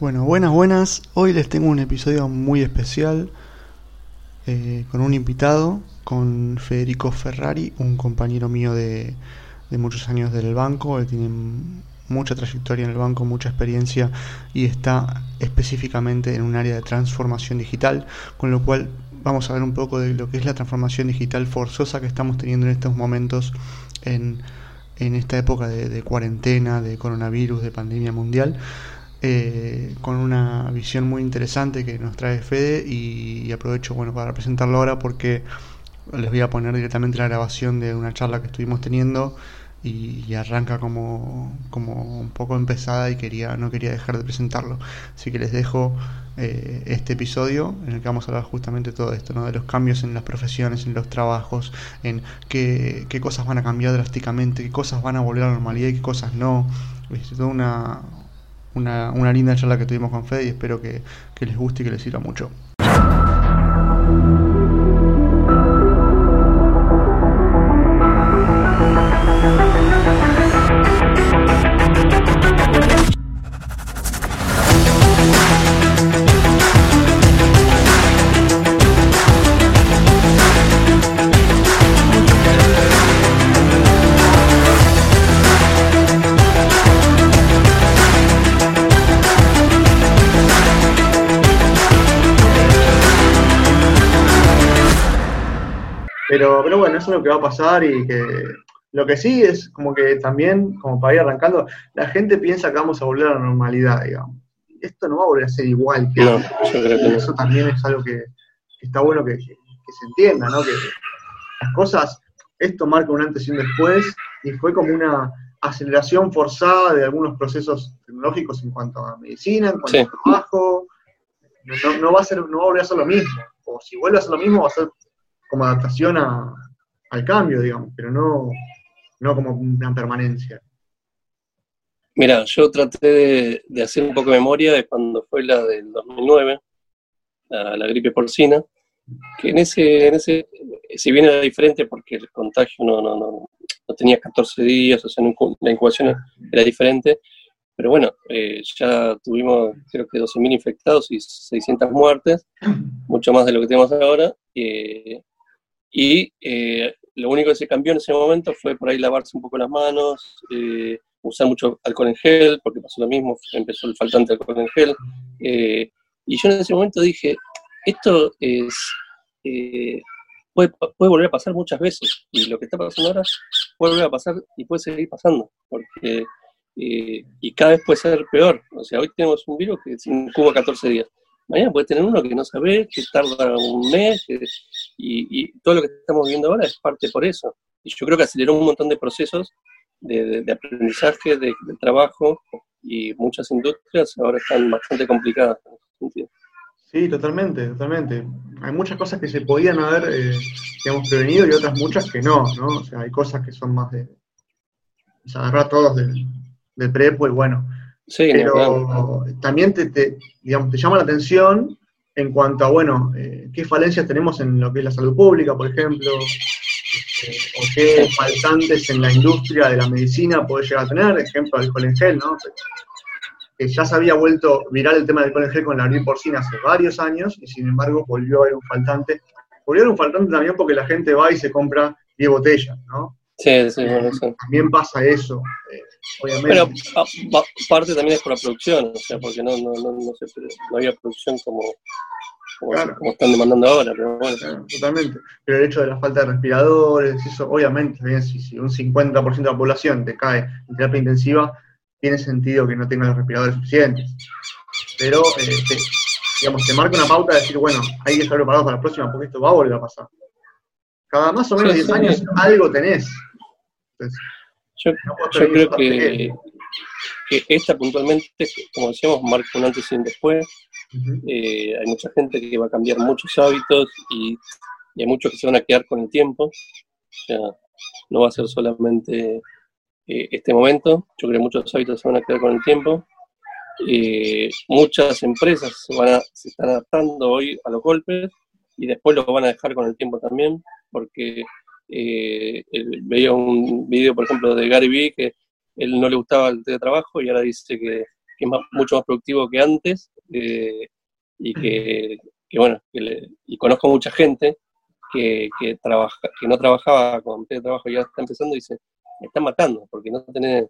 Bueno, buenas, buenas. Hoy les tengo un episodio muy especial eh, con un invitado, con Federico Ferrari, un compañero mío de, de muchos años del banco. Él tiene mucha trayectoria en el banco, mucha experiencia y está específicamente en un área de transformación digital, con lo cual vamos a ver un poco de lo que es la transformación digital forzosa que estamos teniendo en estos momentos en, en esta época de, de cuarentena, de coronavirus, de pandemia mundial. Eh, con una visión muy interesante que nos trae Fede y, aprovecho bueno para presentarlo ahora porque les voy a poner directamente la grabación de una charla que estuvimos teniendo y, arranca como, como un poco empezada y quería no quería dejar de presentarlo así que les dejo eh, este episodio en el que vamos a hablar justamente todo esto ¿no? de los cambios en las profesiones en los trabajos en qué, qué cosas van a cambiar drásticamente qué cosas van a volver a la normalidad y qué cosas no es toda una, una, una linda charla que tuvimos con Fede y espero que, que les guste y que les sirva mucho. Pero, pero bueno, eso es lo que va a pasar y que lo que sí es como que también, como para ir arrancando, la gente piensa que vamos a volver a la normalidad, digamos. Esto no va a volver a ser igual que No, antes. yo creo que no. Eso también es algo que, que está bueno que se entienda, ¿no? Que las cosas, esto marca un antes y un después, y fue como una aceleración forzada de algunos procesos tecnológicos en cuanto a medicina, en cuanto Sí. a trabajo. No, no va a ser, no va a volver a ser lo mismo. O si vuelve a ser lo mismo, va a ser como adaptación a- al cambio, digamos, pero no, no como una permanencia. Mira, yo traté de, hacer un poco de memoria de cuando fue la del 2009, la, gripe porcina, que en ese, en ese, si bien era diferente porque el contagio no, no, no, no tenía 14 días, o sea, la incubación era diferente, pero bueno, eh, ya tuvimos creo que 12.000 infectados y 600 muertes, mucho más de lo que tenemos ahora, eh, y eh, lo único que se cambió en ese momento fue por ahí lavarse un poco las manos, eh, usar mucho alcohol en gel, porque pasó lo mismo, empezó el faltante alcohol en gel. eh, y yo en ese momento dije, esto es, eh, puede, puede volver a pasar muchas veces, y lo que está pasando ahora puede volver a pasar y puede seguir pasando, porque, y cada vez puede ser peor. O sea, hoy tenemos un virus que se incuba 14 días. Mañana puede tener uno que no sabe, que tarda un mes, y, todo lo que estamos viendo ahora es parte por eso. Y yo creo que aceleró un montón de procesos de, de- de aprendizaje, de, de trabajo, y muchas industrias ahora están bastante complicadas en ese sentido. Sí, totalmente, totalmente. Hay muchas cosas que se podían haber, eh, digamos, prevenido y otras muchas que no, ¿no? O sea, hay cosas que son más de, se agarró a todos del, del prepo y bueno, Sí, pero también te, te, digamos, te llama la atención en cuanto a, bueno, eh, qué falencias tenemos en lo que es la salud pública, por ejemplo, este, o qué faltantes en la industria de la medicina puede llegar a tener, ejemplo, alcohol en gel, ¿no? Que ya se había vuelto viral el tema del alcohol en gel con la gripe porcina hace varios años, y sin embargo volvió a haber un faltante. Volvió a haber un faltante también porque la gente va y se compra 10 botellas, ¿no? Sí, sí, sí. También pasa eso, eh, obviamente. Pero parte también es por la producción, o sea, porque no, no, no, no, sé, no había producción como, como, Claro. como están demandando ahora, pero bueno. Claro, totalmente. Pero el hecho de la falta de respiradores, eso, obviamente, bien, si, si un 50% de la población te cae en terapia intensiva, tiene sentido que no tenga los respiradores suficientes. Pero, eh, te, digamos, te marca una pauta de decir, bueno, hay que estar preparados para la próxima porque esto va a volver a pasar. Cada más o menos Sí, 10 sí. años algo tenés. Entonces, Yo, yo creo que, esta puntualmente, como decíamos, marca un antes y un después. Eh, hay mucha gente que va a cambiar muchos hábitos y, y hay muchos que se van a quedar con el tiempo. O sea, no va a ser solamente eh, este momento. Yo creo que muchos hábitos se van a quedar con el tiempo. Eh, muchas empresas se, van a- se están adaptando hoy a los golpes y después lo van a dejar con el tiempo también, porque eh, el- veía un video, por ejemplo, de Gary Vee que él no le gustaba el teletrabajo y ahora dice que, que es mucho más productivo que antes eh, y que, bueno, y conozco mucha gente que, que, trabaja, que no trabajaba con trabajo y ya está empezando y dice, me están matando porque no tenés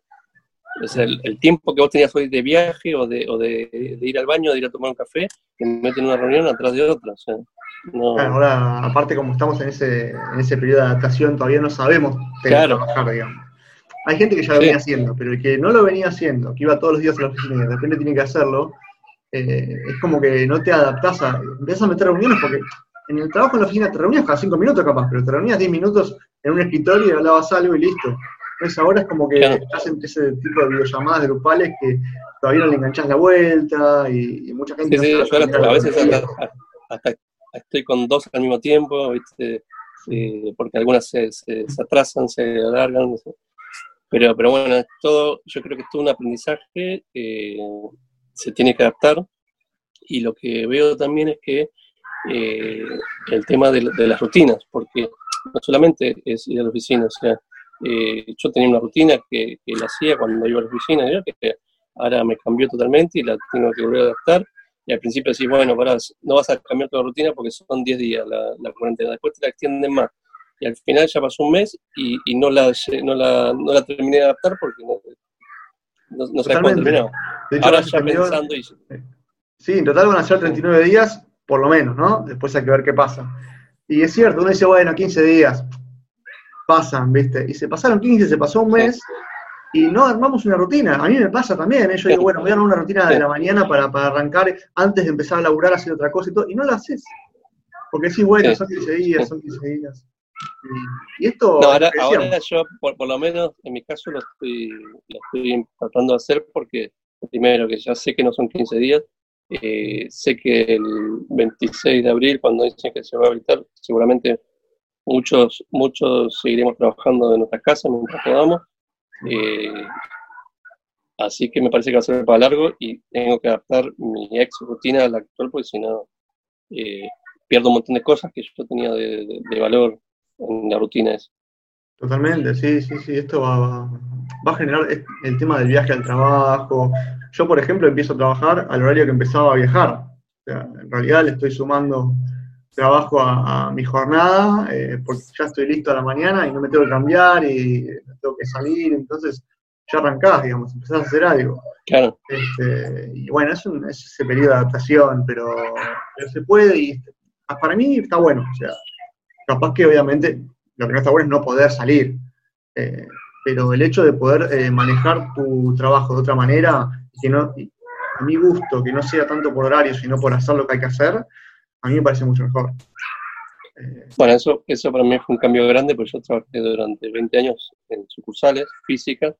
el, tiempo que vos tenías hoy de viaje o de, o de, ir al baño, de ir a tomar un café, que me meten en una reunión atrás de otra. Ahora, aparte como estamos en ese, en ese periodo de adaptación, todavía no sabemos trabajar, digamos. Hay gente que ya lo venía haciendo, pero el que no lo venía haciendo, que iba todos los días a la oficina y de repente tiene que hacerlo, eh, es como que no te adaptás a, empiezas a meter reuniones porque en el trabajo en la oficina te reunías cada cinco minutos capaz, pero te reunías diez minutos en un escritorio y hablabas algo y listo. Entonces ahora es como que hacen ese tipo de videollamadas grupales que todavía no le enganchás la vuelta y, mucha gente... Sí, sí, yo a veces hasta, estoy con dos al mismo tiempo, ¿viste? porque algunas se, se, atrasan, se alargan. Pero, pero bueno, todo, yo creo que es todo un aprendizaje que se tiene que adaptar. Y lo que veo también es que eh, el tema de, las rutinas, porque no solamente es ir a la oficina, o sea, eh, yo tenía una rutina que, la hacía cuando iba a la oficina, que ahora me cambió totalmente y la tengo que volver a adaptar. Y al principio decís, bueno, para, no vas a cambiar toda la rutina porque son 10 días la, la, cuarentena, después te la extienden más. Y al final ya pasó un mes y, y no, la, no, la, no la terminé de adaptar porque no, no, no sabes cuándo terminó. Ahora ya pensando y... Sí, en total van a ser 39 días, por lo menos, ¿no? Después hay que ver qué pasa. Y es cierto, uno dice, bueno, 15 días, pasan, ¿viste? Y se pasaron 15, se pasó un mes y no armamos una rutina. A mí me pasa también, ¿eh? yo digo, bueno, voy a armar una rutina de la mañana para, arrancar antes de empezar a laburar, hacer otra cosa y todo, y no lo haces. Porque sí, bueno, son 15 días, son 15 días. Y, esto... No, ahora, yo, por, lo menos, en mi caso, lo estoy, lo estoy tratando de hacer porque, primero, que ya sé que no son 15 días, eh, sé que el 26 de abril, cuando dicen que se va a habilitar, seguramente Muchos, muchos seguiremos trabajando en nuestras casas mientras podamos. Eh, así que me parece que va a ser para largo y tengo que adaptar mi ex rutina a la actual porque si no eh, pierdo un montón de cosas que yo tenía de, valor en la rutina esa. Totalmente, sí, sí, sí, esto va, va, a generar el tema del viaje al trabajo. Yo, por ejemplo, empiezo a trabajar al horario que empezaba a viajar. en realidad le estoy sumando trabajo a, mi jornada, eh, porque ya estoy listo a la mañana y no me tengo que cambiar y tengo que salir, entonces ya arrancás, digamos, empezás a hacer algo. Claro. Este, y bueno, es, ese periodo de adaptación, pero, se puede y para mí está bueno, o sea, capaz que obviamente lo que no está bueno es no poder salir, eh, pero el hecho de poder eh, manejar tu trabajo de otra manera, que no, a mi gusto, que no sea tanto por horario, sino por hacer lo que hay que hacer, a mí me parece mucho mejor. Eh, bueno, eso, eso para mí fue un cambio grande, porque yo trabajé durante 20 años en sucursales, física,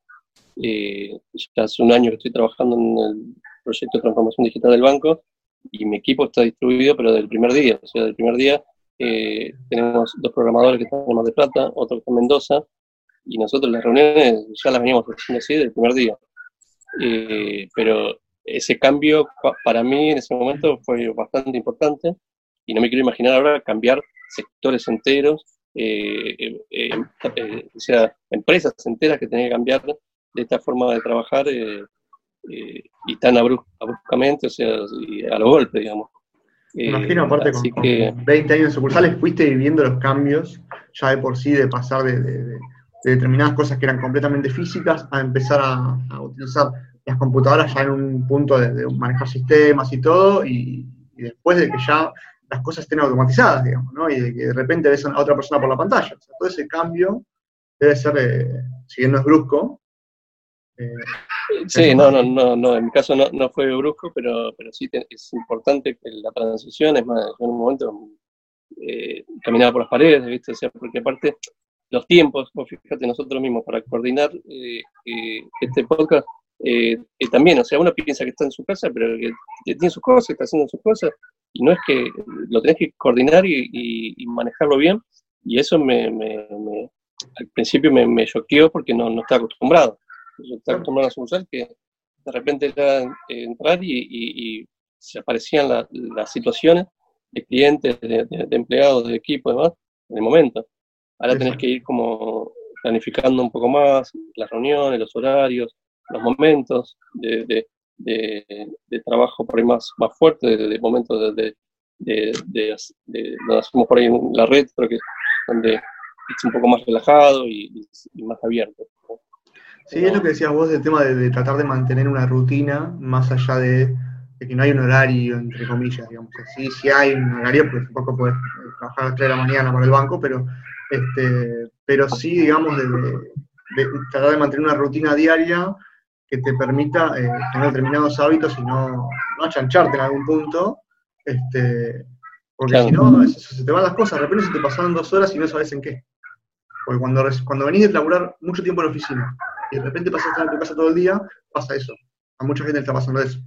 y ya hace un año que estoy trabajando en el proyecto de transformación digital del banco, y mi equipo está distribuido, pero del primer día, o sea, del primer día eh, tenemos dos programadores que están en Mar de Plata, otro que está en Mendoza, y nosotros las reuniones ya las veníamos haciendo así del primer día. Eh, pero ese cambio para mí en ese momento fue bastante importante y no me quiero imaginar ahora cambiar sectores enteros, eh, eh, eh, o sea, empresas enteras que tienen que cambiar de esta forma de trabajar y tan abruptamente, o sea, a los golpes, digamos. Imagino, aparte, con, que, 20 años de sucursales, fuiste viviendo los cambios ya de por sí, de pasar de, determinadas cosas que eran completamente físicas a empezar a, utilizar las computadoras ya en un punto de, manejar sistemas y todo, y, después de que ya las cosas estén automatizadas, digamos, ¿no? Y de que de repente ves a otra persona por la pantalla. O sea, todo ese cambio debe ser, eh, si bien no es brusco. Eh, sí, no, no, no, no, en mi caso no, no fue brusco, pero, pero sí es importante que la transición, es más, yo en un momento eh, caminaba por las paredes, ¿viste? O sea, porque aparte los tiempos, fíjate, nosotros mismos para coordinar eh, este podcast, también, o sea, uno piensa que está en su casa, pero que tiene sus cosas, está haciendo sus cosas, y no es que lo tenés que coordinar y, manejarlo bien, y eso me, al principio me, me choqueó porque no, no estaba acostumbrado. Yo estaba acostumbrado a usar que de repente era eh, entrar y, se aparecían las situaciones de clientes, de, empleados, de equipo, demás, en el momento. Ahora tenés que ir como planificando un poco más las reuniones, los horarios, los momentos, de, de, trabajo por ahí más, más fuerte, de, momentos de, de, donde hacemos por ahí la red, pero que donde es un poco más relajado y, más abierto. Sí, es lo que decías vos del tema de, tratar de mantener una rutina más allá de, que no hay un horario, entre comillas, digamos. Sí, sí hay un horario, porque tampoco puedes trabajar a las 3 de la mañana para el banco, pero, este, pero sí, digamos, de, tratar de mantener una rutina diaria que te permita eh, tener determinados hábitos y no, no achancharte en algún punto, este, porque si no, se te van las cosas, de repente se te pasan dos horas y no sabes en qué. Porque cuando, cuando venís de laburar mucho tiempo en la oficina y de repente pasas a estar en tu casa todo el día, pasa eso. A mucha gente le está pasando eso.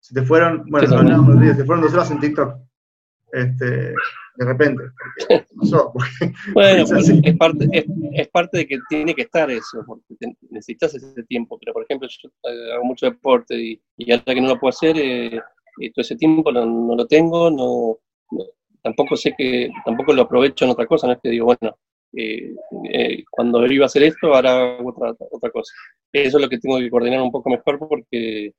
Se te fueron, bueno, se te fueron dos horas en TikTok. Este, de repente. pasó, bueno, es, parte, es, parte de que tiene que estar eso, porque necesitas ese tiempo. Pero, por ejemplo, yo eh, hago mucho deporte y, y ahora que no lo puedo hacer, eh, todo ese tiempo no, no lo tengo, no, tampoco sé que, tampoco lo aprovecho en otra cosa, no es que digo, bueno, eh, eh, cuando iba a hacer esto, ahora hago otra, otra cosa. Eso es lo que tengo que coordinar un poco mejor porque,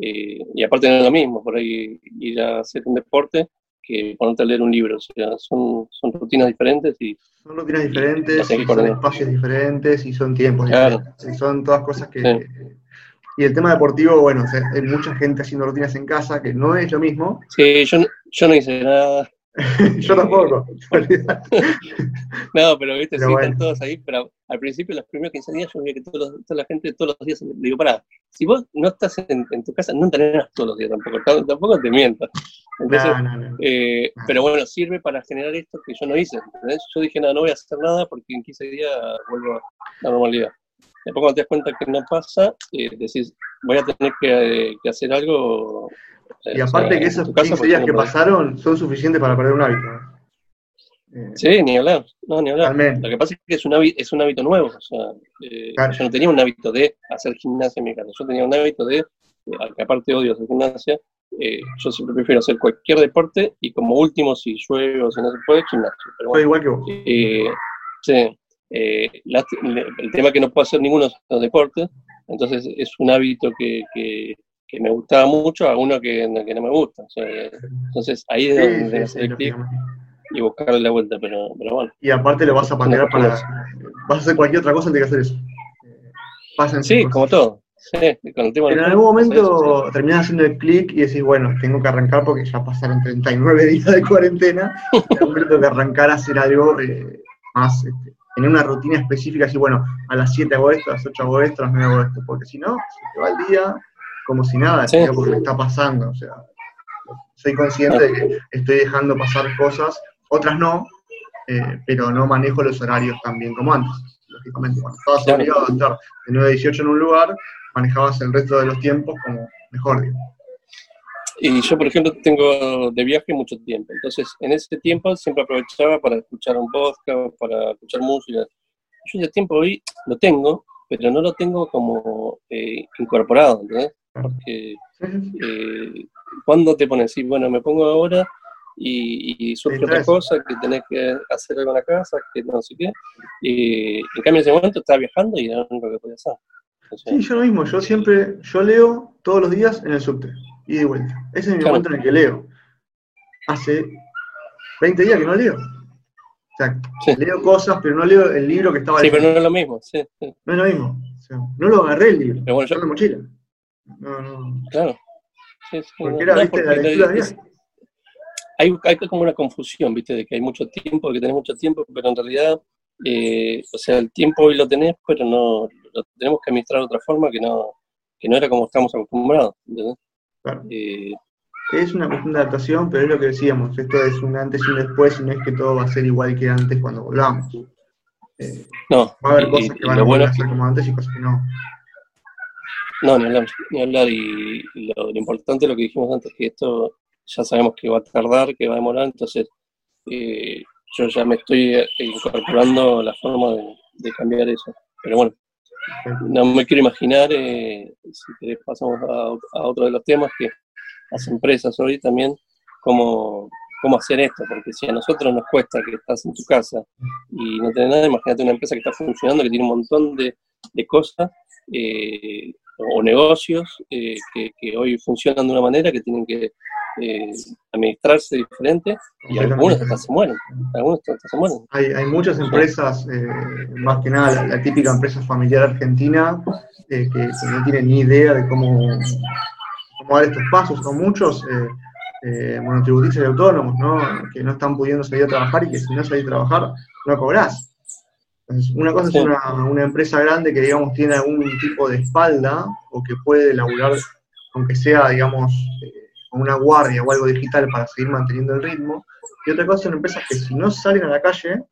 eh, y aparte no es lo mismo, por ahí ir a hacer un deporte que ponerte a leer un libro, o sea, son, son rutinas diferentes y... Son rutinas diferentes, son espacios diferentes y son tiempos diferentes, y son todas cosas que... Y el tema deportivo, bueno, hay mucha gente haciendo rutinas en casa, que no es lo mismo. Sí, yo, yo no hice nada Yo tampoco. no, pero viste, sí, están todos ahí, pero al principio, los primeros 15 días, yo veía que toda la gente todos los días, le digo, pará, si vos no estás en, tu casa, no entrenás todos los días tampoco, tampoco te mientas. Entonces, eh, pero bueno, sirve para generar esto que yo no hice. Yo dije, no, no voy a hacer nada porque en 15 días vuelvo a la normalidad. Después cuando te das cuenta que no pasa, eh, decís, voy a tener que, que hacer algo y aparte que esos 15 días que pasaron son suficientes para perder un hábito. Eh, sí, ni hablar, no, ni hablar. Lo que pasa es que es un hábito, es un hábito nuevo, o sea, eh, yo no tenía un hábito de hacer gimnasia en mi casa, yo tenía un hábito de, eh, que aparte odio hacer gimnasia, yo siempre prefiero hacer cualquier deporte y como último, si llueve o si no se puede, gimnasia. Pero bueno, igual que vos. sí, el tema es que no puedo hacer ninguno de los deportes, entonces es un hábito que, que que me gustaba mucho a uno que, que no me gusta. entonces ahí es donde sí, hacer clic y buscarle la vuelta, pero, pero bueno. Y aparte lo vas a patear para... Vas a hacer cualquier otra cosa antes de hacer eso. Pasan sí, como todo. Sí, con el tema pero en algún momento terminas haciendo el clic y decís, bueno, tengo que arrancar porque ya pasaron 39 días de cuarentena, tengo que arrancar a hacer algo eh, más, este, tener una rutina específica, así, bueno, a las 7 hago esto, a las 8 hago esto, a las 9 hago esto, porque si no, se te va el día, como si nada, sí. porque me está pasando. O sea, soy consciente de que estoy dejando pasar cosas, otras no, eh, pero no manejo los horarios tan bien como antes. Lógicamente, cuando estabas obligado a estar de 9 a 18 en un lugar, manejabas el resto de los tiempos como mejor. Y yo, por ejemplo, tengo de viaje mucho tiempo. Entonces, en ese tiempo siempre aprovechaba para escuchar un podcast, para escuchar música. Yo ese tiempo hoy lo tengo, pero no lo tengo como eh, incorporado, ¿entendés? Porque eh, cuando te pones, sí, bueno, me pongo ahora y, surge otra cosa, que tenés que hacer algo en la casa, que no sé qué. Y en cambio en ese momento estaba viajando y era lo único que podía hacer. sí, yo lo mismo, yo siempre, yo leo todos los días en el subte, y de vuelta. Ese es mi momento en el que leo. Hace 20 días que no leo. O sea, leo cosas, pero no leo el libro que estaba Sí, pero no es lo mismo, sí, No es lo mismo. O sea, no lo agarré el libro, pero bueno, yo... en la mochila. No, no. Claro. porque era, viste, la lectura hay, hay como una confusión, viste, de que hay mucho tiempo, de que tenés mucho tiempo, pero en realidad, eh, o sea, el tiempo hoy lo tenés, pero no lo tenemos que administrar de otra forma que no, que no era como estamos acostumbrados. Claro. Eh, es una cuestión de adaptación, pero es lo que decíamos, esto es un antes y un después, y no es que todo va a ser igual que antes cuando volvamos. Eh, no, va a haber cosas que van a volver a ser como antes y cosas que no. No, ni hablar, ni hablar. Y lo, importante lo que dijimos antes, que esto ya sabemos que va a tardar, que va a demorar, entonces eh, yo ya me estoy eh, incorporando la forma de, cambiar eso. Pero bueno, no me quiero imaginar, eh, si querés pasamos a, otro de los temas, que las empresas hoy también, cómo, cómo hacer esto, porque si a nosotros nos cuesta que estás en tu casa y no tenés nada, imagínate una empresa que está funcionando, que tiene un montón de, de cosas, eh, o negocios que, que, hoy funcionan de una manera que tienen que administrarse diferente y algunos hasta se mueren. Algunos hasta se mueren. Hay, hay muchas empresas, más que nada la, típica empresa familiar argentina, que, que, no tienen ni idea de cómo, cómo dar estos pasos. Son muchos eh, monotributistas y autónomos, ¿no? que no están pudiendo salir a trabajar y que si no salís a trabajar no cobrás. Una cosa es una, empresa grande que, digamos, tiene algún tipo de espalda o que puede laburar, aunque sea, digamos, eh, con una guardia o algo digital para seguir manteniendo el ritmo. Y otra cosa son empresas que si no salen a la calle,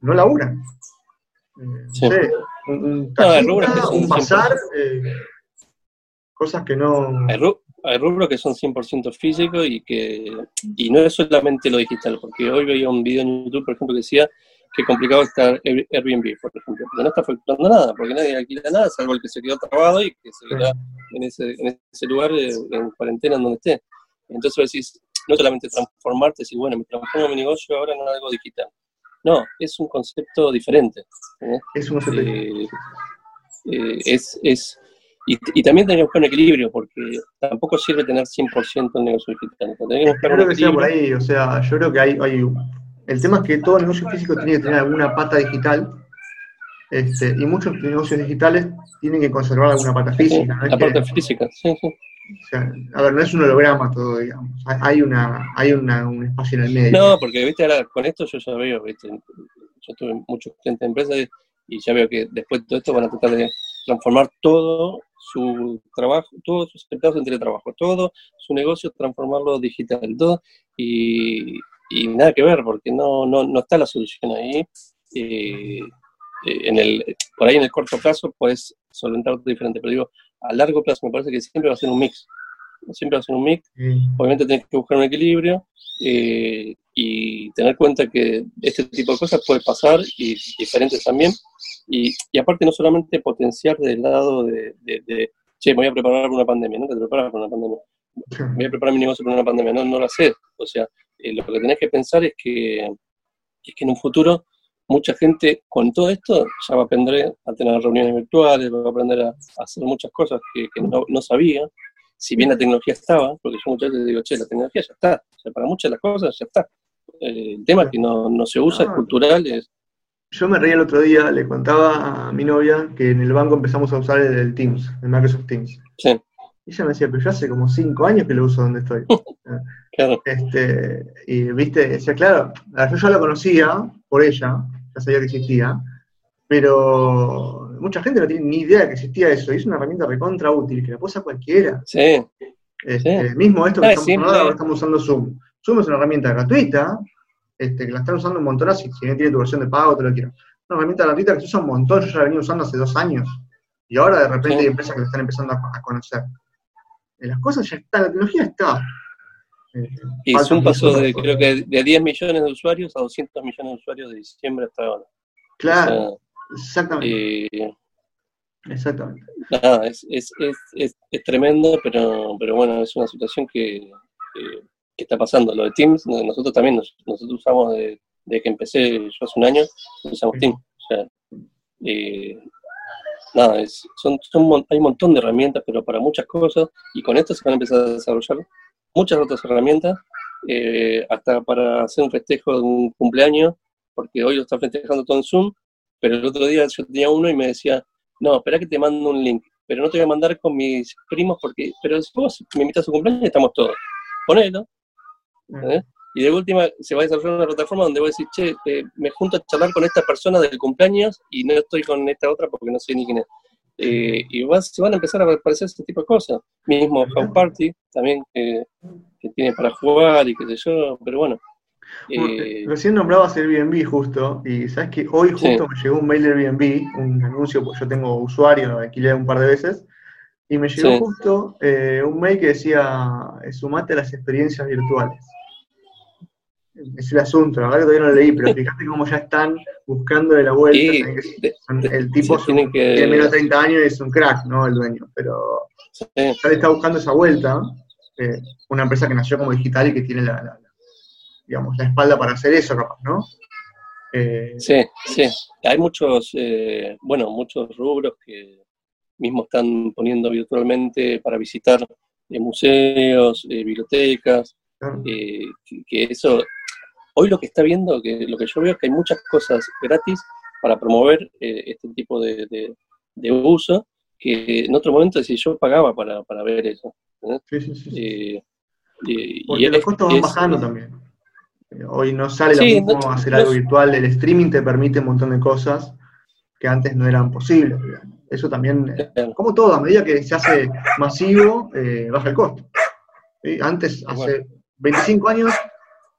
no laburan. Eh, un, un, bazar, eh, cosas que no hay rubros que son 100% físicos y que y no es solamente lo digital, porque hoy veía un video en YouTube, por ejemplo, que decía que complicado estar Airbnb, por ejemplo, porque no está faltando nada, porque nadie alquila nada, salvo el que se quedó trabado y que se queda en ese, en ese lugar eh, en cuarentena en donde esté. Entonces decís, no solamente transformarte, decir, bueno, me transformo mi negocio ahora en algo digital. No, es un concepto diferente. ¿eh? Es un concepto eh, eh, es, es y, también tenemos que buscar un equilibrio, porque tampoco sirve tener 100% el negocio digital. Tenemos que creo que sea por ahí, o sea, yo creo que hay, hay, el tema es que todo negocio físico tiene que tener alguna pata digital, este, y muchos negocios digitales tienen que conservar alguna pata física. la parte física, sí, sí. O sea, a ver, no es un holograma todo, digamos. Hay, una, hay una, un espacio en el medio. No, porque, viste, ahora con esto yo ya veo, viste, yo tuve muchos clientes de empresas y ya veo que después de todo esto van a tratar de transformar todo su trabajo, todos sus empleados en teletrabajo, todo su negocio transformarlo digital, todo, y, nada que ver, porque no, no, no está la solución ahí. Eh, en el, por ahí en el corto plazo puedes solventar diferente, pero digo, a largo plazo me parece que siempre va a ser un mix. Siempre va a ser un mix. Obviamente tienes que buscar un equilibrio eh, y tener cuenta que este tipo de cosas puede pasar y diferentes también. Y, y aparte no solamente potenciar del lado de, de, che, me voy a preparar para una pandemia, no te preparas para una pandemia. Me voy a preparar mi negocio para una pandemia, no, no lo haces. O sea, eh, lo que tenés que pensar es que, es que en un futuro mucha gente con todo esto ya va a aprender a tener reuniones virtuales, va a aprender a, hacer muchas cosas que, que no, no, sabía, si bien la tecnología estaba, porque yo muchas veces digo, che, la tecnología ya está, o sea, para muchas de las cosas ya está. Eh, el tema es que no, no se usa, es cultural, es, yo me reía el otro día, le contaba a mi novia que en el banco empezamos a usar el, Teams, el Microsoft Teams. Sí. Y ella me decía, pero yo hace como cinco años que lo uso donde estoy. claro. Este, y viste, decía, claro, yo ya lo conocía por ella, ya sabía que existía, pero mucha gente no tiene ni idea que existía eso. Y es una herramienta recontra útil, que la puede usar cualquiera. Sí. Este, Mismo esto que estamos, ahora, estamos usando Zoom. Zoom es una herramienta gratuita, este, que la están usando un montón, si, si bien tiene tu versión de pago, te lo quiero. Una herramienta gratuita que se usa un montón, yo ya la venía usando hace dos años. Y ahora de repente hay empresas que lo están empezando a, conocer. Eh, las cosas ya están, la tecnología está. Y Zoom pasó de, creo que de 10 millones de usuarios a 200 millones de usuarios de diciembre hasta ahora. Claro, exactamente. Eh, exactamente. Nada, es, es, es, es, tremendo, pero, pero bueno, es una situación que, está pasando. Lo de Teams, nosotros también, nosotros usamos de, que empecé yo hace un año, usamos Teams. O sea, eh, nada, es, son, son, hay un montón de herramientas, pero para muchas cosas, y con esto se van a empezar a desarrollar muchas otras herramientas, eh, hasta para hacer un festejo de un cumpleaños, porque hoy lo está festejando todo en Zoom, pero el otro día yo tenía uno y me decía, no, espera que te mando un link, pero no te voy a mandar con mis primos porque, pero si vos me invitas a su cumpleaños estamos todos. Ponelo, ¿eh? Y de última se va a desarrollar una plataforma donde voy a decir, che, eh, me junto a charlar con esta persona del cumpleaños y no estoy con esta otra porque no sé ni quién es. Eh, y se van a empezar a aparecer ese tipo de cosas. Mismo House Party, también que tiene para jugar y qué sé yo, pero bueno. Recién nombrabas Airbnb justo, y sabes que hoy justo me llegó un mail de Airbnb, un anuncio, pues yo tengo usuario, lo alquilé un par de veces, y me llegó justo un mail que decía, sumate a las experiencias virtuales es el asunto, la verdad que todavía no lo leí, pero fíjate cómo ya están buscando de la vuelta. el tipo tiene, menos de 30 años y es un crack, ¿no? El dueño, pero ya le está buscando esa vuelta. Eh, una empresa que nació como digital y que tiene la, digamos, la espalda para hacer eso, capaz, ¿no? Eh, sí, sí. Hay muchos, eh, bueno, muchos rubros que, mismo están poniendo virtualmente para visitar museos, bibliotecas, que, eso, hoy lo que está viendo, que lo que yo veo es que hay muchas cosas gratis para promover este tipo de, de uso que en otro momento si yo pagaba para, para ver eso. Sí, sí, sí. Eh, Porque los costos van bajando también. Eh, hoy no sale lo mismo hacer algo virtual, el streaming te permite un montón de cosas que antes no eran posibles. Eso también, eh, como todo, a medida que se hace masivo, baja el costo. Antes, hace 25 años,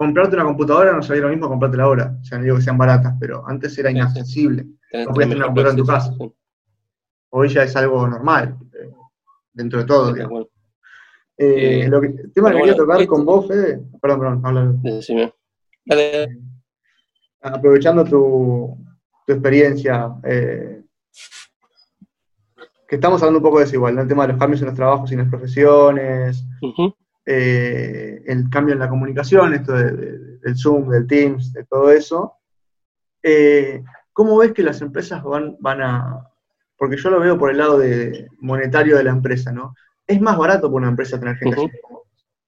comprarte una computadora no salía lo mismo que comprártela ahora. O sea, no digo que sean baratas, pero antes era inaccesible. No podías tener una computadora en tu casa hoy ya es algo normal, eh, dentro de todo. Eh, lo que, el tema que quería tocar con vos, Fede, perdón, perdón. Decime. Dale. Eh, aprovechando tu, tu experiencia, que estamos hablando un poco de desigualdad, el tema de los cambios en los trabajos y en las profesiones, el cambio en la comunicación, esto del Zoom, del Teams, de todo eso. ¿Cómo ves que las empresas van, van a, porque yo lo veo por el lado de monetario de la empresa, ¿no? Es más barato para una empresa tener gente así.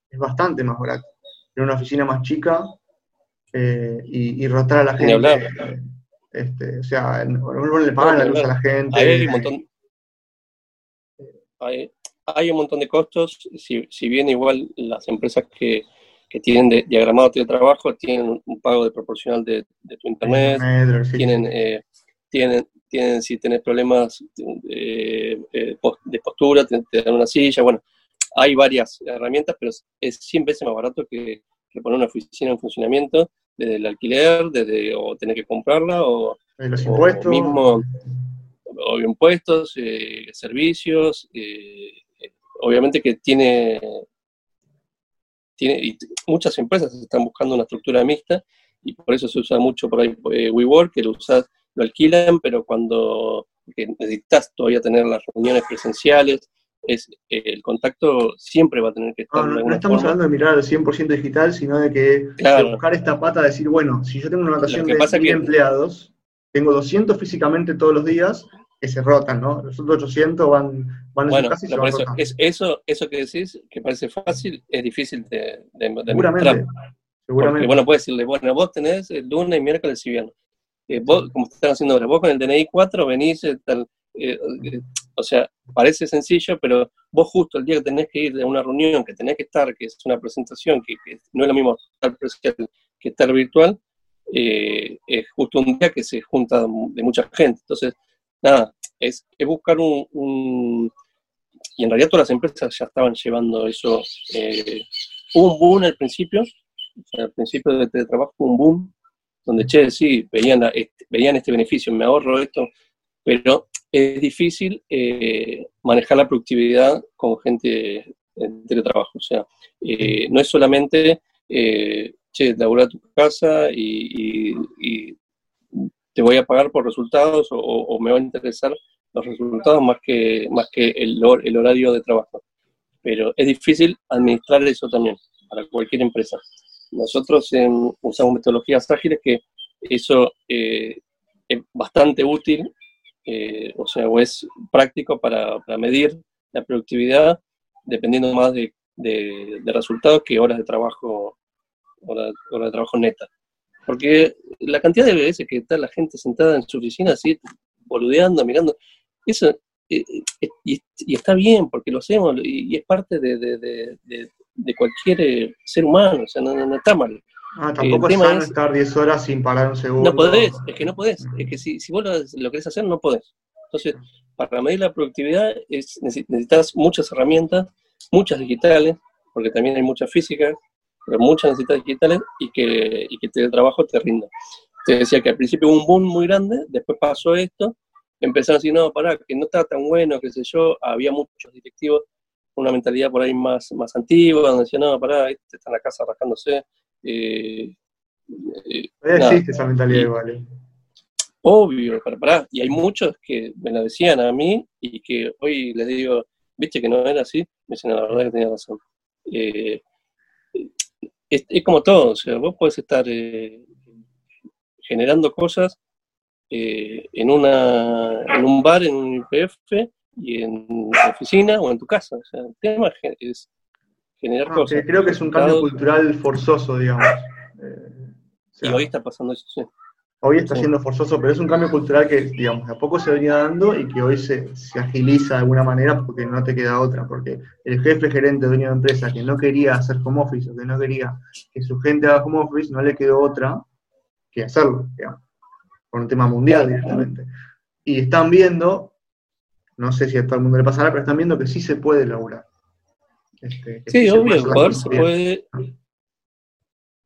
Es bastante más barato. Tener una oficina más chica eh, y, rotar a la gente. Este, o sea, no, le pagan la luz a la gente. Hay un montón, hay, un montón de costos, si, bien igual las empresas que, tienen de, diagramado de trabajo tienen un pago de proporcional de, tu internet, tienen, eh, tienen, tienen, si tenés problemas eh, de, postura, te, dan una silla, bueno, hay varias herramientas, pero es 100 veces más barato que, poner una oficina en funcionamiento, desde el alquiler, desde o tener que comprarla, o, los impuestos. mismo, o impuestos, eh, servicios, eh, obviamente que tiene, tiene y muchas empresas están buscando una estructura mixta, y por eso se usa mucho por ahí WeWork, que lo usas lo alquilan, pero cuando necesitas todavía tener las reuniones presenciales, es el contacto siempre va a tener que estar. No, no, estamos hablando de mirar al 100% digital, sino de que buscar esta pata, de decir, bueno, si yo tengo una notación de 1000 empleados, tengo 200 físicamente todos los días, que se rotan, ¿no? Los otros 800 van, van a su casa y se eso, es, eso, eso que decís, que parece fácil, es difícil de, de, Seguramente. Seguramente. bueno, puedes decirle, bueno, vos tenés el lunes, miércoles y viernes vos, como están haciendo ahora, vos con el DNI 4 venís, eh, eh, o sea, parece sencillo, pero vos justo el día que tenés que ir a una reunión, que tenés que estar, que es una presentación, que, no es lo mismo estar presencial que estar virtual, eh, es justo un día que se junta de mucha gente. Entonces, nada, es, buscar un, Y en realidad todas las empresas ya estaban llevando eso. hubo un boom al principio, al principio de teletrabajo un boom, donde, che, sí, veían, este, veían este beneficio, me ahorro esto, pero es difícil eh, manejar la productividad con gente en teletrabajo. O sea, eh, no es solamente, eh, che, labura tu casa y, te voy a pagar por resultados o, me va a interesar los resultados más que, más que el, horario de trabajo. Pero es difícil administrar eso también para cualquier empresa. Nosotros usamos metodologías ágiles que eso eh, es bastante útil, eh, o sea, o es práctico para, medir la productividad dependiendo más de, resultados que horas de trabajo, horas, de trabajo neta. Porque la cantidad de veces que está la gente sentada en su oficina así, boludeando, mirando, eso, eh, y, está bien, porque lo hacemos, y, es parte de, de cualquier eh, ser humano, o sea, no, está mal. Ah, tampoco es sano estar 10 horas sin parar un segundo. No podés, es que no podés, es que si, si vos lo, querés hacer, no podés. Entonces, para medir la productividad es, necesitas muchas herramientas, muchas digitales, porque también hay muchas físicas, muchas necesitas digitales y que, y que el trabajo te rinda. Te decía que al principio hubo un boom muy grande, después pasó esto, empezaron a decir, no, pará, que no está tan bueno, qué sé yo, había muchos directivos una mentalidad por ahí más, más antigua, donde decía, no, pará, este está en la casa rascándose. Eh, eh existe esa mentalidad igual. Eh. Obvio, para pará. Y hay muchos que me la decían a mí y que hoy les digo, viste que no era así, me dicen, la verdad que tenía razón. Eh, es, como todo, o sea, vos podés estar generando cosas en, una, en un bar, en un IPF, y en la oficina o en tu casa. O sea, el tema es generar Ah, cosas. creo que es un cambio cultural forzoso, digamos. Eh, o sea, Y hoy está pasando eso, sí. Hoy está siendo forzoso, pero es un cambio cultural que, digamos, a poco se venía dando y que hoy se, se agiliza de alguna manera porque no te queda otra. Porque el jefe gerente, dueño de empresa, que no quería hacer home office o que no quería que su gente haga home office, no le quedó otra que hacerlo, digamos, por un tema mundial directamente. Y están viendo, no sé si a todo el mundo le pasará, pero están viendo que sí se puede laburar. Este, Sí, obvio, el poder se puede.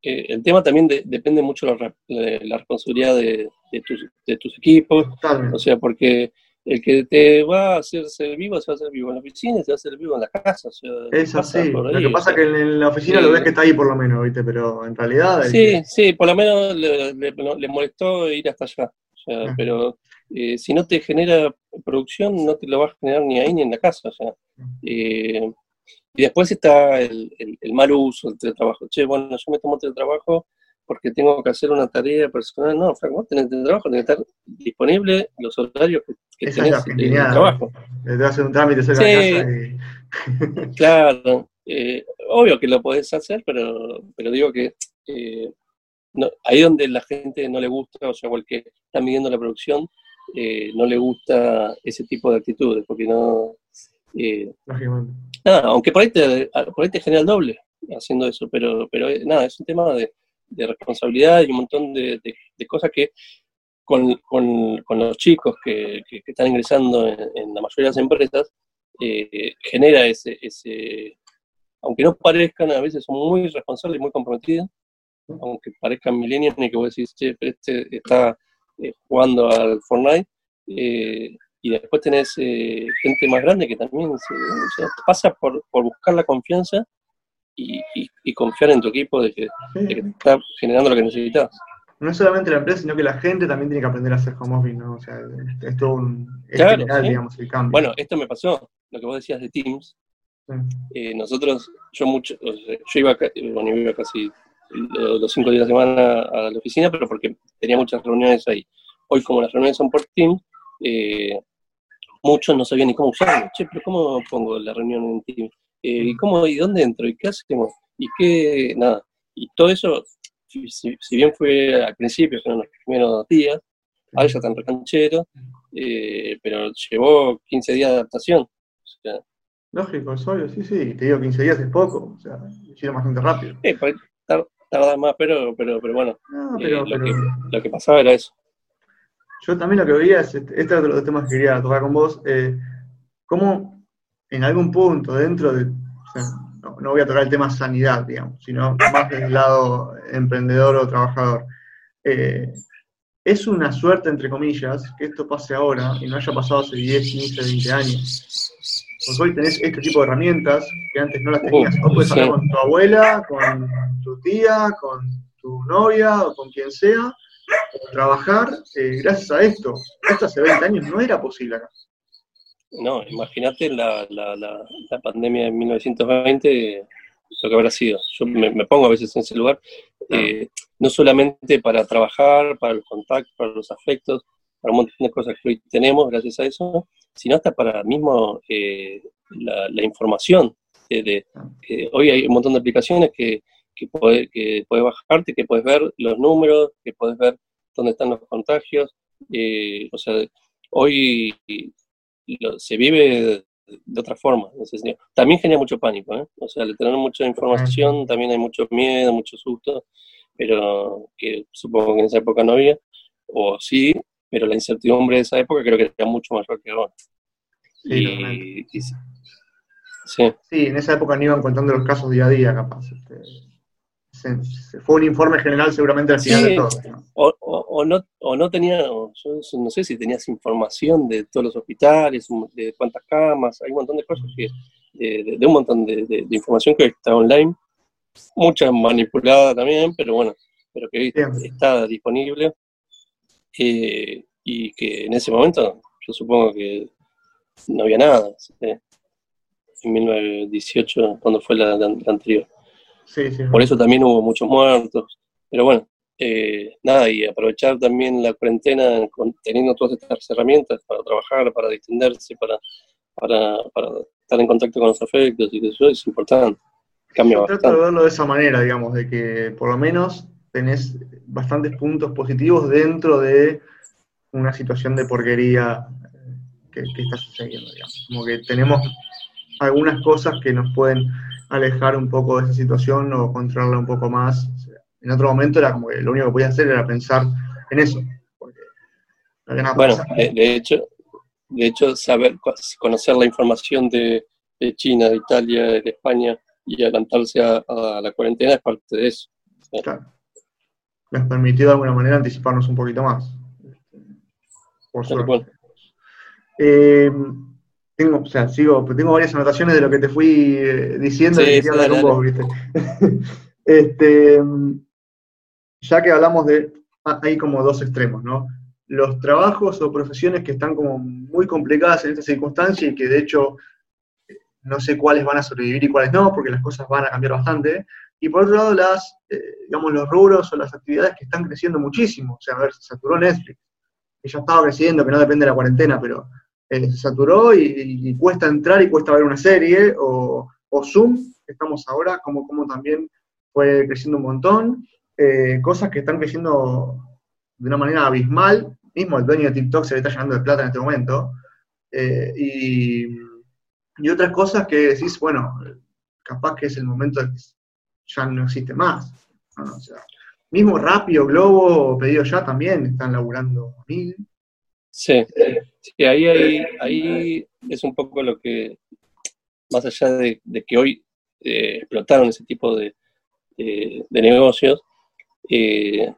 Eh, el tema también de- depende mucho de la, de la responsabilidad de, de tus, de tus equipos, Totalmente. o sea, porque el que te va a hacerse vivo se va a hacer vivo en la oficina y se va a hacer vivo en la casa. O sea, Es así. por Lo que o pasa sea, es que en la oficina sí. lo ves que está ahí por lo menos, ¿viste? Pero en realidad. Sí, que- sí, por lo menos le, le- no- le molestó ir hasta allá. O sea, Ah. pero eh, si no te genera producción, no te lo vas a generar ni ahí ni en la casa. O sea, eh, y después está el, el- el mal uso del teletrabajo. Che, bueno, yo me tomo teletrabajo porque tengo que hacer una tarea personal. No, Frank, vos tenés teletrabajo, tenés que estar disponible los horarios que, que Esa tenés de argentinada. trabajo. Te hacer un trámite cerca Sí. de casa y. Claro, eh, obvio que lo podés hacer, pero, pero digo que eh, no, ahí donde la gente no le gusta, o sea, o el que está midiendo la producción, eh, no le gusta ese tipo de actitudes, porque no... eh, nada, aunque por ahí, te, por ahí te genera el doble haciendo eso, pero, pero eh, nada, es un tema de, de responsabilidad y un montón de, de- de cosas que con, con- con los chicos que, que- que están ingresando en, en la mayoría de las empresas, eh, genera ese, ese, aunque no parezcan, a veces son muy responsables y muy comprometidos, aunque parezcan millennials y que vos decís, che, pero este está eh, jugando al Fortnite, eh, y después tenés eh, gente más grande que también se- o sea, pasa por, por buscar la confianza y, y- y confiar en tu equipo de que, Sí. de que te está generando lo que necesitas. No es solamente la empresa, sino que la gente también tiene que aprender a hacer home office, ¿no? O sea, es, todo un. Es Claro, general, sí. digamos, el cambio. Bueno, esto me pasó, lo que vos decías de Teams, Sí. eh, nosotros, yo mucho, o sea, yo iba, bueno, iba casi lo- los cinco días de la semana a la oficina, pero porque tenía muchas reuniones ahí. Hoy, como las reuniones son por Teams, eh, muchos no sabían ni cómo usarlo. Che, pero ¿cómo pongo la reunión en Teams? Eh, ¿Y cómo, y dónde entro? ¿Y qué hacemos? ¿Y qué? Nada. Y todo eso, si, bien fue al principio, fueron los primeros días, ahora ya están recancheros, eh, pero llevó 15 días de adaptación. O sea, Lógico, es obvio, sí, sí. Te digo, 15 días es poco. O sea, hicieron bastante rápido. Eh, tarda más, pero, pero, pero bueno, No, eh, pero, lo, pero que, lo que pasaba era eso. Yo también lo que veía es, este, este es otro de los temas que quería tocar con vos, eh, cómo en algún punto dentro de, o sea, no, no voy a tocar el tema sanidad, digamos, sino más del lado emprendedor o trabajador. Eh, es una suerte, entre comillas, que esto pase ahora y no haya pasado hace 10, 15, 20 años. Porque hoy tenés este tipo de herramientas que antes no las tenías. Vos podés hablar con tu abuela, con tu tía, con tu novia o con quien sea, trabajar eh, gracias a esto. Esto hace 20 años no era posible acá. No, imagínate la, la, la, la pandemia de 1920, lo que habrá sido. Yo me, me pongo a veces en ese lugar, eh, no solamente para trabajar, para los contactos, para los afectos, para un montón de cosas que hoy tenemos gracias a eso, sino hasta para mismo eh, la, información. de- de- que hoy hay un montón de aplicaciones que, que, puede- que puedes bajarte, que puedes ver los números, que puedes ver dónde están los contagios. eh, o sea, hoy lo- se vive de otra forma. en ese sentido. También genera mucho pánico, ¿eh? O sea, al tener mucha información también hay mucho miedo, mucho susto, pero que supongo que en esa época no había, o sí, pero la incertidumbre de esa época creo que era mucho mayor que ahora. Sí, Y- totalmente. y sí. sí, Sí, en esa época no iban contando los casos día a día, capaz. este, se- se- fue un informe general seguramente al final Sí. de todo. ¿no? o, o- o no, o no tenía, yo no sé si tenías información de todos los hospitales, de cuántas camas, hay un montón de cosas que, de, de- de un montón de, de- información que está online, mucha manipulada también, pero bueno, pero que Bien. está disponible eh, y que en ese momento yo supongo que no había nada, ¿sí? en 1918 cuando fue la, la- la anterior. Sí, sí. Por eso también hubo muchos muertos. Pero bueno, eh, nada, y aprovechar también la cuarentena con- teniendo todas estas herramientas para trabajar, para distenderse, para, para, para estar en contacto con los afectos y eso es importante. Cambia Yo trato de verlo de esa manera, digamos, de que por lo menos tenés bastantes puntos positivos dentro de una situación de porquería que, que está sucediendo, digamos. Como que tenemos algunas cosas que nos pueden alejar un poco de esa situación o controlarla un poco más. En otro momento era como que lo único que podía hacer era pensar en eso. No Bueno, de, de hecho, de hecho, saber, conocer la información de, de China, de Italia, de España y adelantarse a, a la cuarentena es parte de eso. Claro. Nos permitió de alguna manera anticiparnos un poquito más. Por Tal suerte. Eh, tengo, o sea, sigo, tengo varias anotaciones de lo que te fui eh, diciendo Sí, y quería hablar con vos, ¿viste? este, ya que hablamos de, ah, hay como dos extremos, ¿no? Los trabajos o profesiones que están como muy complicadas en esta circunstancia y que de hecho no sé cuáles van a sobrevivir y cuáles no, porque las cosas van a cambiar bastante. Y por otro lado, las, eh, digamos, los rubros o las actividades que están creciendo muchísimo. O sea, a ver, se saturó Netflix, que ya estaba creciendo, que no depende de la cuarentena, pero eh, se saturó y, cuesta entrar y cuesta ver una serie, o, Zoom, que estamos ahora, como, como también fue creciendo un montón. Eh, cosas que están creciendo de una manera abismal. Mismo el dueño de TikTok se le está llenando de plata en este momento. Eh, y, y otras cosas que decís, bueno, capaz que es el momento que ya no existe más. mismo Rappi o Globo Pedido Ya también están laburando mil. Sí, sí, ahí, ahí, ahí es un poco lo que, más allá de, de que hoy eh, explotaron ese tipo de, de- de negocios, eh,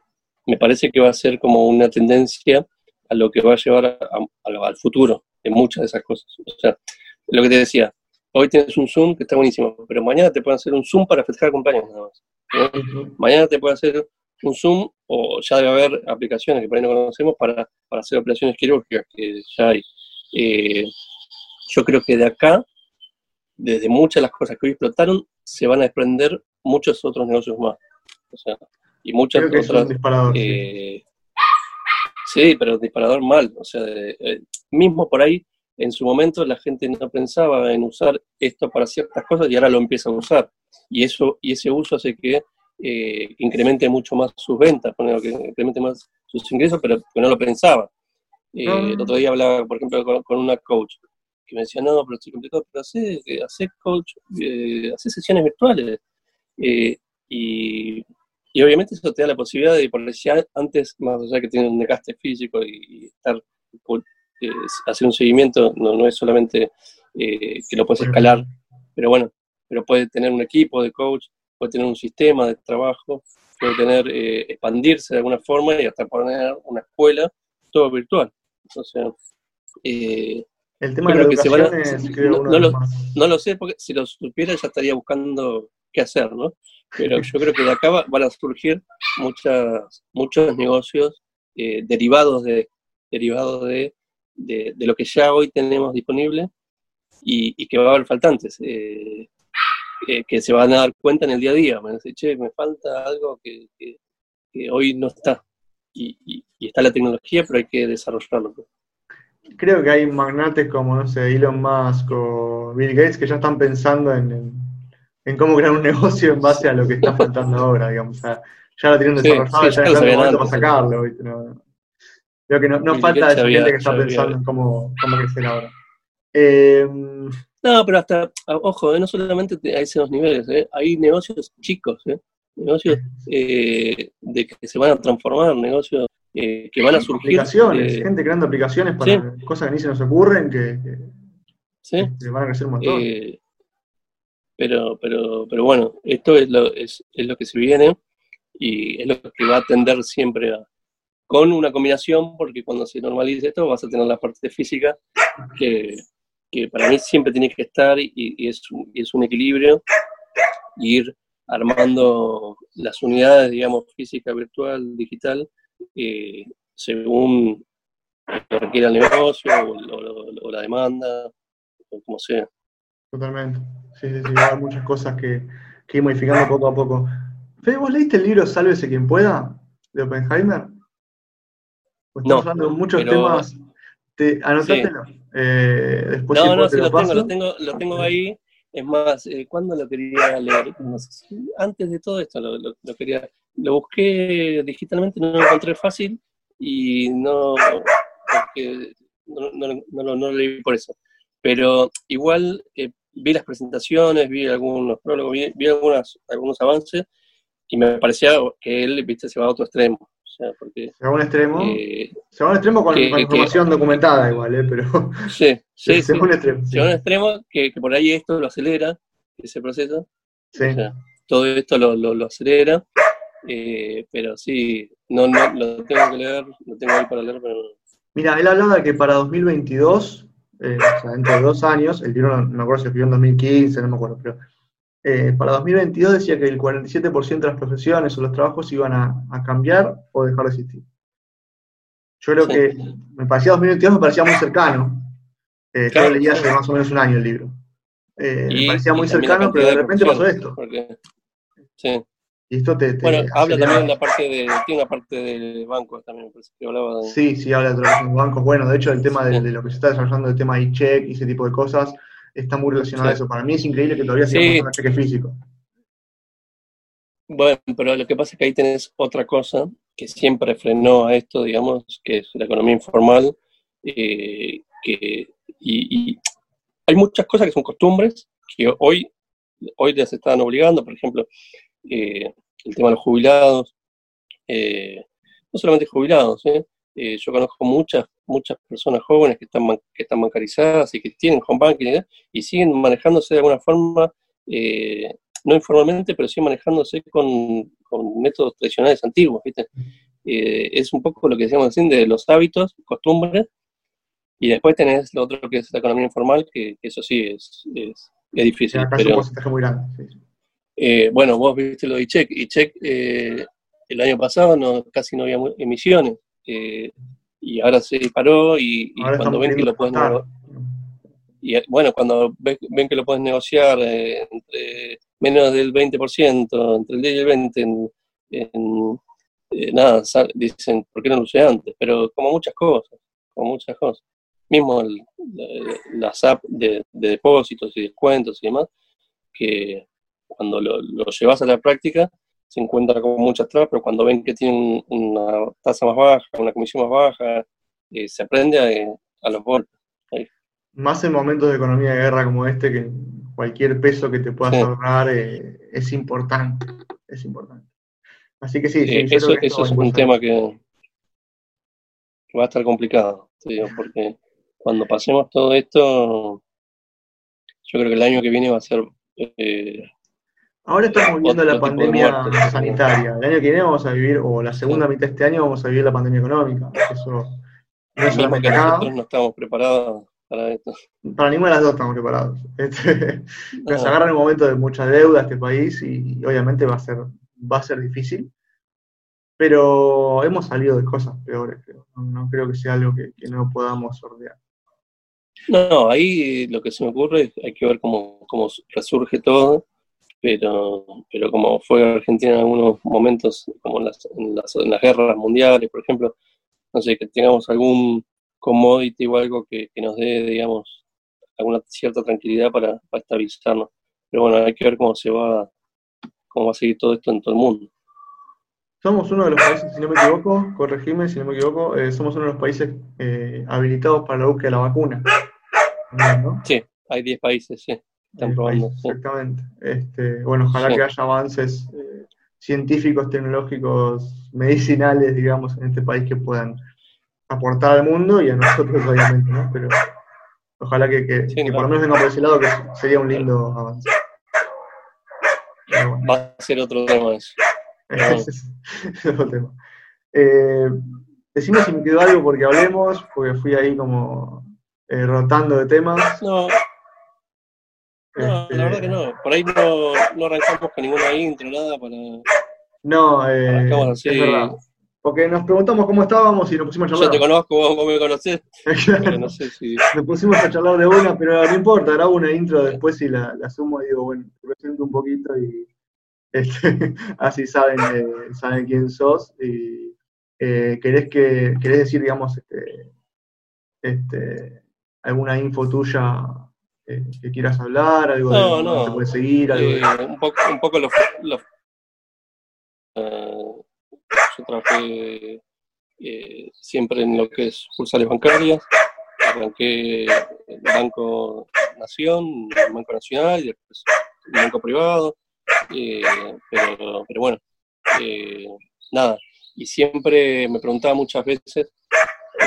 me parece que va a ser como una tendencia a lo que va a llevar a- a- al futuro de muchas de esas cosas. O sea, lo que te decía, hoy tienes un Zoom que está buenísimo, pero mañana te pueden hacer un Zoom para festejar cumpleaños nada más. ¿no? Mañana te puede hacer un Zoom o ya debe haber aplicaciones que por ahí no conocemos para, para hacer operaciones quirúrgicas que ya hay. Eh, yo creo que de acá, desde muchas de las cosas que hoy explotaron, se van a desprender muchos otros negocios más. O sea, y muchas Creo que es otras. un disparador. sí. eh, sí, pero disparador mal. O sea, de- eh, mismo por ahí, en su momento la gente no pensaba en usar esto para ciertas cosas y ahora lo empieza a usar. Y, eso, y ese uso hace que eh, incremente mucho más sus ventas, ponele, que incremente más sus ingresos, pero que no lo pensaba. Eh, Ah. El otro día hablaba, por ejemplo, con, con una coach que me decía, no, pero estoy complicado, pero hace, hace coach, eh, hace sesiones virtuales. Eh, y, y obviamente eso te da la posibilidad de, por decir, antes, más allá que tiene un desgaste físico y, y estar, eh, hacer un seguimiento, no, no es solamente eh, que lo puedes escalar, pero bueno, pero puede tener un equipo de coach, puede tener un sistema de trabajo, puede tener, eh, expandirse de alguna forma y hasta poner una escuela, todo virtual. O sea, eh, El tema de la que se van a- educación es, creo, no- lo- más. no lo sé, porque si lo supiera ya estaría buscando qué hacer, ¿no? Pero yo creo que de acá va- van a surgir muchas, muchos negocios eh, derivados, de, derivados de, de, de lo que ya hoy tenemos disponible y, y que va a haber faltantes, eh, eh, que se van a dar cuenta en el día a día. Me dice, che, me falta algo que, que- que hoy no está. Y, y- y está la tecnología, pero hay que desarrollarlo. Creo que hay magnates como, no sé, Elon Musk o Bill Gates que ya están pensando en, en- en cómo crear un negocio en base a lo que está faltando ahora, digamos. O sea, ya lo tienen desarrollado, sí, ya ya es el momento para sacarlo. ¿viste? No- creo que no, falta esa gente que está había- pensando en cómo, cómo crecer ahora. Eh, No, pero hasta, ah, ojo, eh, no solamente te- a esos niveles, eh, hay negocios chicos, eh, negocios eh, de que se van a transformar, negocios eh, que van a surgir. aplicaciones, eh, gente creando aplicaciones para cosas que ni se nos ocurren, que, que- ¿sí? que van a crecer un montón. Pero, pero, pero bueno, esto es lo, es, es lo que se viene y es lo que va a tender siempre a, con una combinación, porque cuando se normalice esto vas a tener la parte física que, que para mí siempre tiene que estar y, y es, es un equilibrio, ir armando las unidades, digamos, física, virtual, digital, eh, según lo requiera el negocio o, o- o la demanda, o como sea. Totalmente. Sí, sí, sí, haber muchas cosas que, que ir modificando poco a poco. Fede, ¿vos leíste el libro Sálvese quien pueda? de Oppenheimer. Pues estamos No, hablando de muchos pero- temas, Te, anotátelo. Eh, después no, no, sí, lo lo tengo, lo tengo, lo tengo ahí. Es más, eh, ¿cuándo lo quería leer? No sé si- antes de todo esto lo, lo- lo quería. Lo busqué digitalmente, no lo encontré fácil y no, porque no, no- no lo- no lo leí por eso. Pero igual eh, vi las presentaciones, vi algunos prólogos, vi, vi algunas, algunos avances y me parecía que él, viste, se va a otro extremo. Sea, porque Se va a un extremo. eh, se va a un extremo con, que- con que- información documentada igual, ¿eh? Pero sí, sí, se va a un extremo. Sí. Llega a un extremo que, que por ahí esto lo acelera, ese proceso. Sí. O sea, todo esto lo, lo, lo acelera. eh, pero sí, no, no, lo tengo que leer, lo tengo ahí para leer, pero. Mira, él hablaba de que para 2022, eh, o sea, dentro de dos años, el libro no, no me acuerdo si escribió en 2015, no me acuerdo, pero eh, para 2022 decía que el 47% de las profesiones o los trabajos iban a, a cambiar o dejar de existir. Yo creo Sí. que me parecía 2022, me parecía muy cercano. Eh, yo Claro, lo leía sí. hace más o menos un año el libro. Eh, me parecía muy cercano, pero de repente pasó esto. porque- sí. Y esto te, te Bueno, habla también de la parte de, tiene una parte de bancos también, que hablaba de... Sí, sí, habla de en bancos. Bueno, de hecho, el tema de, lo que se está desarrollando, el tema de check y ese tipo de cosas, está muy relacionado a Sí. eso. Para mí es increíble que todavía Sí. sigamos usando cheque físico. Bueno, pero lo que pasa es que ahí tenés otra cosa que siempre frenó a esto, digamos, que es la economía informal, eh, que, y, y hay muchas cosas que son costumbres que hoy, hoy les están obligando, por ejemplo, eh, el tema de los jubilados, eh, no solamente jubilados, ¿eh? Yo conozco muchas, muchas personas jóvenes que están, que están bancarizadas y que tienen home banking ¿eh? y siguen manejándose de alguna forma, eh, no informalmente, pero sí manejándose con, con métodos tradicionales antiguos, ¿viste? Eh, es un poco lo que decíamos recién de los hábitos, costumbres, y después tenés lo otro que es la economía informal, que, que eso sí es, es, es difícil. un porcentaje muy grande. sí, eh, bueno, vos viste lo de Check eh, el año pasado no, casi no había emisiones, eh, y ahora se disparó, y, cuando ven que lo puedes y eh, bueno, cuando ve- ven que lo puedes negociar eh, entre menos del 20%, entre el 10 y el 20, en, en, eh, nada, sal- dicen, ¿por qué no lo usé antes? Pero como muchas cosas, como muchas cosas. Mismo el- la- las apps de, de depósitos y descuentos y demás, que cuando lo, lo llevas a la práctica se encuentra con muchas trabas, pero cuando ven que tienen una tasa más baja, una comisión más baja, eh, se aprende a, a los golpes. Más en momentos de economía de guerra como este, que cualquier peso que te puedas Sí. ahorrar eh, es importante. Es importante. Así que sí, sí, Eh, eso, que eso es un tema que, que va a estar complicado, te digo, porque cuando pasemos todo esto, yo creo que el año que viene va a ser eh, Ahora estamos viviendo la pandemia sanitaria. El año que viene vamos a vivir, o la segunda mitad de este año vamos a vivir la pandemia económica. Eso no es solamente que acá, nosotros no estamos preparados para esto. para ninguna de las dos estamos preparados. Este, nos No. agarra en un momento de mucha deuda este país y, y obviamente va a ser, va a ser difícil. Pero hemos salido de cosas peores, creo. No, no creo que sea algo que, que no podamos sortear. No, ahí lo que se me ocurre es hay que ver cómo, cómo resurge todo, pero, pero como fue Argentina en algunos momentos, como en las, en las, en las guerras mundiales, por ejemplo, no sé, que tengamos algún commodity o algo que, que nos dé, digamos, alguna cierta tranquilidad para, para estabilizarnos. Pero bueno, hay que ver cómo se va, cómo va a seguir todo esto en todo el mundo. Somos uno de los países, si no me equivoco, corregime si no me equivoco, eh, somos uno de los países eh, habilitados para la búsqueda de la vacuna. Sí, hay 10 países, sí, están Eh, probando. Exactamente. Este, bueno, ojalá Sí. que haya avances eh, científicos, tecnológicos, medicinales, digamos, en este país que puedan aportar al mundo y a nosotros, obviamente, ¿no? Pero ojalá que, que- Sí, que por lo menos venga por ese lado, que sería un lindo avance. Bueno. Va a ser otro tema eso. Es otro tema. Eh, decime si me quedó algo porque hablemos, porque fui ahí como eh, rotando de temas. No, No, Este, la verdad que no. Por ahí no, no arrancamos con ninguna intro, nada para. No, eh, así. es verdad. Porque nos preguntamos cómo estábamos y nos pusimos a Yo te charlar. conozco, vos, vos me conocés, pero no sé si. nos pusimos a charlar de una, pero no importa, grabo una intro después y la, la sumo y digo, bueno, te presento un poquito y este, así saben, eh, saben quién sos. Y eh, querés, que, querés decir, digamos, este, este, alguna info tuya que quieras hablar, algo No, de no. te puede seguir, algo de- Eh, un poco, un poco lo, lo- eh, yo trabajé eh, siempre en lo que es sucursales bancarias. Arranqué el Banco Nación, el Banco Nacional y después el Banco Privado. eh, pero, pero bueno, eh, nada. Y siempre me preguntaba muchas veces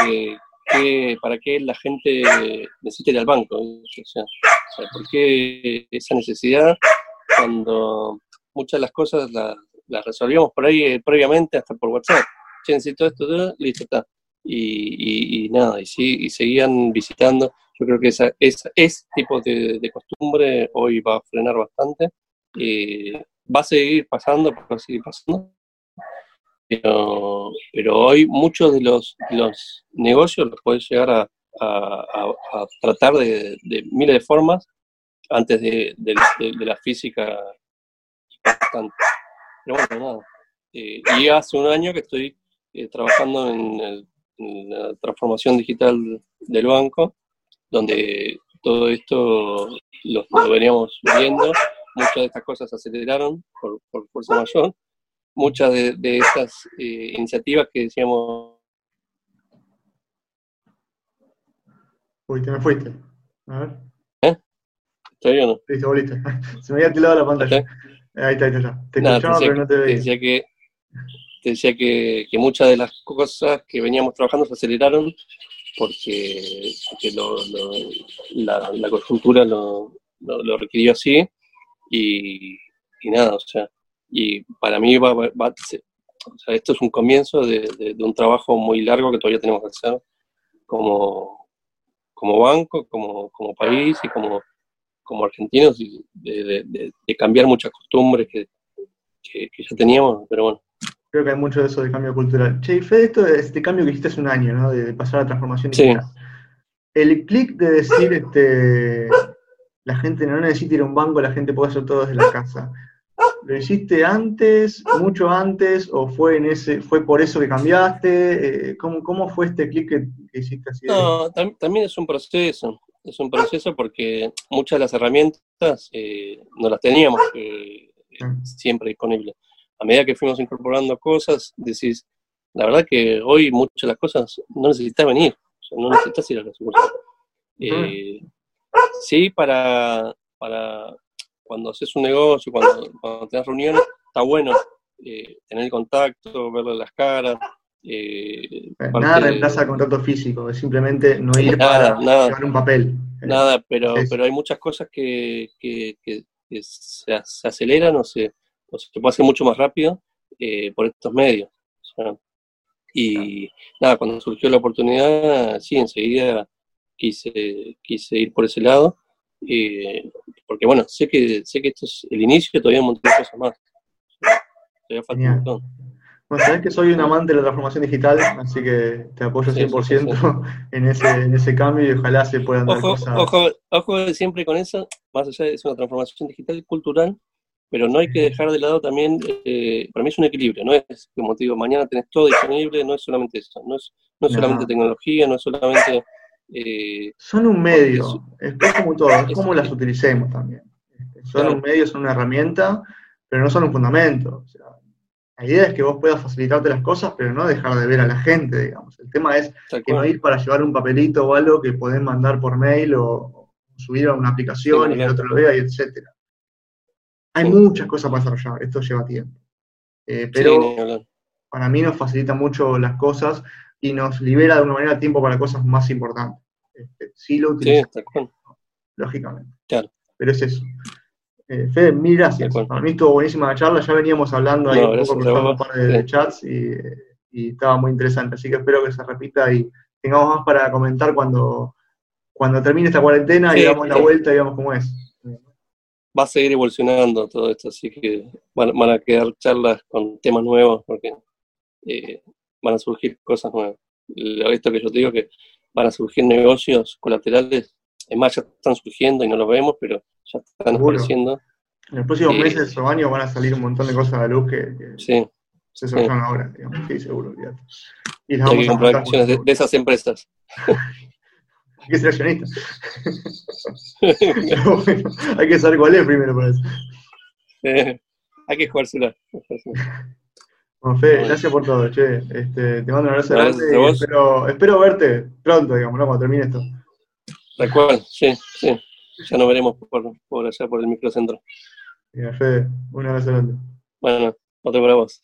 eh, qué- para qué la gente necesita ir al banco. O sea, ¿por qué esa necesidad cuando muchas de las cosas las, las resolvíamos por ahí eh, previamente, hasta por WhatsApp? Che, necesito esto, todo, listo, está. Y, y- y nada, y, sí, y seguían visitando. Yo creo que esa, esa, ese tipo de, de costumbre hoy va a frenar bastante. Eh, va a seguir pasando, va a seguir pasando. Pero, hoy muchos de los, negocios los puedes llegar a, tratar de, miles de formas antes de, la física bastante. Pero bueno, nada. Eh, y hace un año que estoy eh, trabajando en, el- la transformación digital del banco, donde todo esto lo, veníamos viendo. Muchas de estas cosas se aceleraron por fuerza mayor. Muchas de, de estas eh, iniciativas que decíamos Uy, te me fuiste. A ver, ¿Todavía no? listo, volviste. Se me había tilado la pantalla. Ahí está, ahí está. Te Nada, escuchaba, pero no te te veía. decía que, te decía que, que muchas de las cosas que veníamos trabajando se aceleraron porque, porque lo- lo- la, la coyuntura lo, lo- lo requirió así y, y nada, o sea, y para mí va, va- va- o sea, esto es un comienzo de, de- de un trabajo muy largo que todavía tenemos que hacer como, como banco, como, como país y como, como argentinos, y de, de- cambiar muchas costumbres que, que, que ya teníamos, pero bueno. Creo que hay mucho de eso de cambio cultural. Che, y Fede, esto este cambio que hiciste hace un año, ¿no? De, pasar a la transformación Sí. digital. El clic de decir, este, la gente no necesita ir a un banco, la gente puede hacer todo desde la casa. ¿Lo hiciste antes, mucho antes, o fue en ese, fue por eso que cambiaste? Eh, ¿cómo, cómo fue este clic que, que hiciste así? No, tam- también es un proceso, es un proceso porque muchas de las herramientas eh, no las teníamos eh, Mm. siempre disponibles. A medida que fuimos incorporando cosas, decís, la verdad que hoy muchas de las cosas no necesitas venir, o sea, no necesitas ir a la sucursal. Eh, sí, para, para cuando haces un negocio, cuando, cuando tenés reuniones, está bueno eh, tener contacto, verle las caras. eh, Nada reemplaza el contacto físico, es simplemente no ir Nada, para nada. llevar un papel. Nada, pero, pero hay muchas cosas que, que, que- que se, se aceleran o se, o se puede hacer mucho más rápido eh, por estos medios. O sea, y nada, cuando surgió la oportunidad, sí, enseguida quise, quise ir por ese lado, eh, porque bueno, sé que, sé que esto es el inicio y todavía hay un montón de cosas más. Todavía falta Genial. un montón. Bueno, sabés que soy un amante de la transformación digital, así que te apoyo Sí, sí, 100% En, ese, en ese cambio y ojalá se puedan dar Ojo, cosas. ojo, ojo siempre con eso, más allá de es una transformación digital y cultural, pero no hay que dejar de lado también, eh, para mí es un equilibrio, no es como te digo, mañana tenés todo disponible, no es solamente eso, no es, no es No. solamente tecnología, no es solamente... eh, Son un medio, es, es como todo, es como las utilicemos también. Este, Son Claro. un medio, son una herramienta, pero no son un fundamento. O sea, la idea es que vos puedas facilitarte las cosas, pero no dejar de ver a la gente, digamos. El tema es tal que no ir para llevar un papelito o algo que podés mandar por mail o, o subir a una aplicación Sí, y que el otro lo vea y etcétera. Hay Sí. muchas cosas para desarrollar, esto lleva tiempo. Eh, pero para mí nos facilita mucho las cosas y nos libera de una manera tiempo para cosas más importantes. Este, sí lo utilizamos, lógicamente. Claro. Pero es eso. Eh, Fede, mil gracias. Para mí estuvo buenísima la charla, ya veníamos hablando ahí No, un poco, cruzando un par de, chats y, y estaba muy interesante. Así que espero que se repita y tengamos más para comentar cuando, cuando termine esta cuarentena y damos la vuelta y veamos cómo es. Va a seguir evolucionando todo esto, así que van, van a quedar charlas con temas nuevos, porque eh, van a surgir cosas nuevas. Lo- Esto que yo te digo, que van a surgir negocios colaterales, es más, ya están surgiendo y no los vemos, pero ya están Seguro. apareciendo. En los próximos Sí. meses o años van a salir un montón de cosas a la luz que, que Sí, se solucionan ahora. Digamos. Sí, seguro. olvídate. Y las hay vamos que comprar acciones de, de esas empresas. hay que ser accionista. bueno, hay que saber cuál es primero para eso. Eh, hay que jugársela. Bueno, Fede, gracias por todo, che. Este, te mando un abrazo grande y espero, espero verte pronto, digamos, ¿no? cuando termine esto. Tal cual, sí, sí. Ya nos veremos por, por allá, por el microcentro. Mira, Fede, un abrazo grande. Bueno, otro para vos.